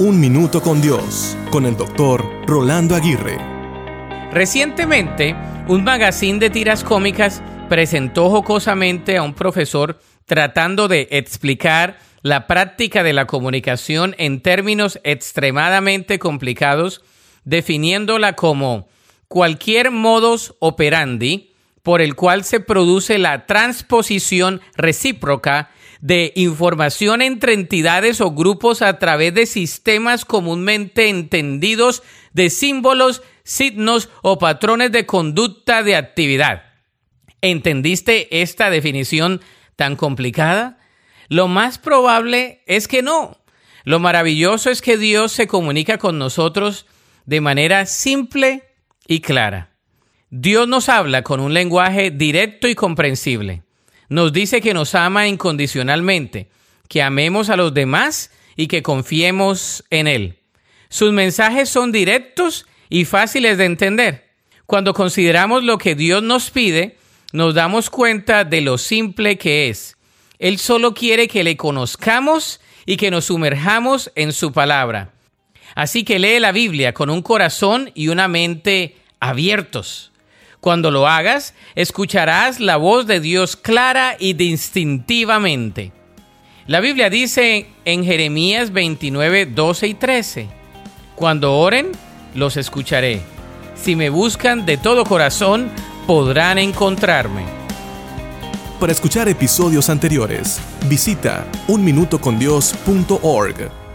Un Minuto con Dios, con el doctor Rolando Aguirre. Recientemente, un magazine de tiras cómicas presentó jocosamente a un profesor tratando de explicar la práctica de la comunicación en términos extremadamente complicados, definiéndola como cualquier modus operandi por el cual se produce la transposición recíproca de información entre entidades o grupos a través de sistemas comúnmente entendidos de símbolos, signos o patrones de conducta de actividad. ¿Entendiste esta definición tan complicada? Lo más probable es que no. Lo maravilloso es que Dios se comunica con nosotros de manera simple y clara. Dios nos habla con un lenguaje directo y comprensible nos dice que nos ama incondicionalmente, que amemos a los demás y que confiemos en Él. Sus mensajes son directos y fáciles de entender. Cuando consideramos lo que Dios nos pide, nos damos cuenta de lo simple que es. Él solo quiere que le conozcamos y que nos sumerjamos en su palabra. Así que lee la Biblia con un corazón y una mente abiertos. Cuando lo hagas, escucharás la voz de Dios clara y distintivamente. La Biblia dice en Jeremías 29, 12 y 13, Cuando oren, los escucharé. Si me buscan de todo corazón, podrán encontrarme. Para escuchar episodios anteriores, visita unminutocondios.org.